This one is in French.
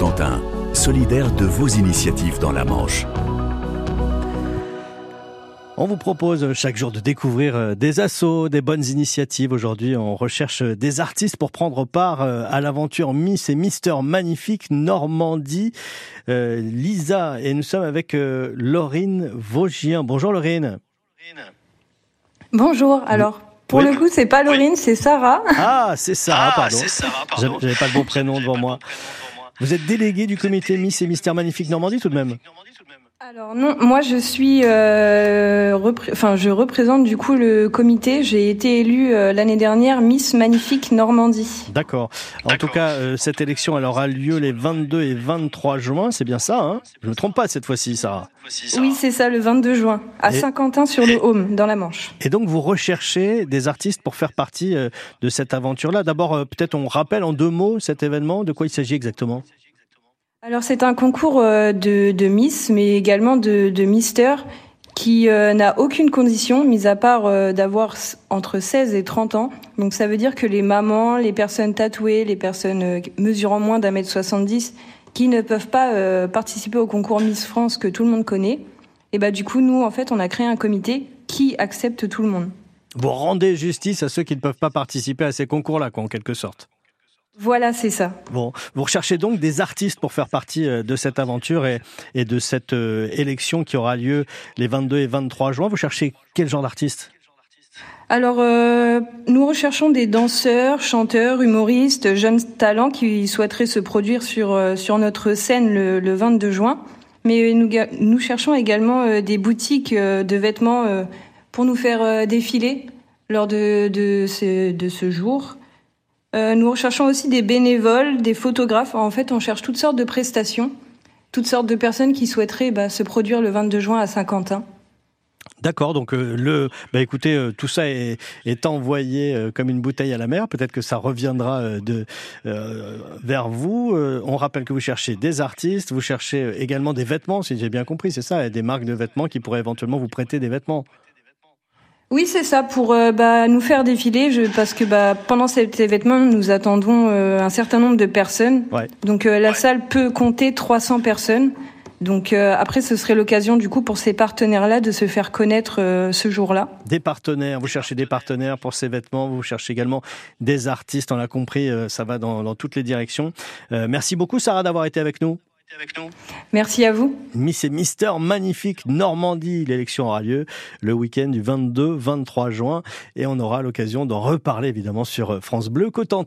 Cotentin, solidaire de vos initiatives dans la Manche. On vous propose chaque jour de découvrir euh, des assauts, des bonnes initiatives. Aujourd'hui, on recherche des artistes pour prendre part euh, à l'aventure Miss et Mister Magnifique Normandie. Euh, Lisa, et nous sommes avec Laurine Vaugien. Bonjour Laurine. Bonjour, alors. Pour le coup, c'est pas Laurine, c'est Sarah. Ah, c'est Sarah, pardon. J'avais pas le bon prénom devant moi. Vous êtes déléguée du comité Miss et Mister Magnifique Normandie tout de même alors non, moi je suis, euh, enfin je représente du coup le comité. J'ai été élue euh, l'année dernière Miss Magnifique Normandie. D'accord. En tout cas, euh, cette élection elle aura lieu les 22 et 23 juin. C'est bien ça, hein? Je me trompe pas cette fois-ci, Sarah. Oui, c'est ça, le 22 juin, à Saint-Quentin-sur-le-Haume, dans la Manche. Et donc vous recherchez des artistes pour faire partie euh, de cette aventure-là. D'abord, peut-être on rappelle en deux mots cet événement. De quoi il s'agit exactement? Alors c'est un concours euh, de, Miss, mais également de, Mister, qui euh, n'a aucune condition, mis à part euh, d'avoir entre 16 et 30 ans. Donc ça veut dire que les mamans, les personnes tatouées, les personnes mesurant moins d'un mètre 70, qui ne peuvent pas participer au concours Miss France que tout le monde connaît, et bah du coup nous en fait on a créé un comité qui accepte tout le monde. Vous rendez justice à ceux qui ne peuvent pas participer à ces concours-là, en quelque sorte. Voilà, c'est ça. Bon, vous recherchez donc des artistes pour faire partie euh, de cette aventure et, et de cette euh, élection qui aura lieu les 22 et 23 juin. Vous cherchez quel genre d'artistes alors, euh, nous recherchons des danseurs, chanteurs, humoristes, jeunes talents qui souhaiteraient se produire sur, sur notre scène le, le 22 juin. Mais nous, nous cherchons également des boutiques de vêtements pour nous faire défiler lors de, de, ce, de ce jour. Euh, nous recherchons aussi des bénévoles, des photographes. En fait, on cherche toutes sortes de prestations, toutes sortes de personnes qui souhaiteraient bah, se produire le 22 juin à Saint-Quentin. D'accord, donc euh, le, bah écoutez, euh, tout ça est, envoyé comme une bouteille à la mer. Peut-être que ça reviendra vers vous. on rappelle que vous cherchez des artistes, vous cherchez également des vêtements, si j'ai bien compris, c'est ça, des marques de vêtements qui pourraient éventuellement vous prêter des vêtements. Oui, c'est ça, pour euh, bah, nous faire défiler, je, parce que bah, pendant cet événement, nous attendons euh, un certain nombre de personnes. Donc euh, la salle peut compter 300 personnes. Donc après, ce serait l'occasion du coup pour ces partenaires-là de se faire connaître ce jour-là. Des partenaires, vous cherchez des partenaires pour ces vêtements, vous cherchez également des artistes, on l'a compris, ça va dans, dans toutes les directions. merci beaucoup Sarah d'avoir été avec nous avec nous. Merci à vous. Miss et Mister Magnifique Normandie. L'élection aura lieu le week-end du 22-23 juin et on aura l'occasion d'en reparler évidemment sur France Bleu Cotentin.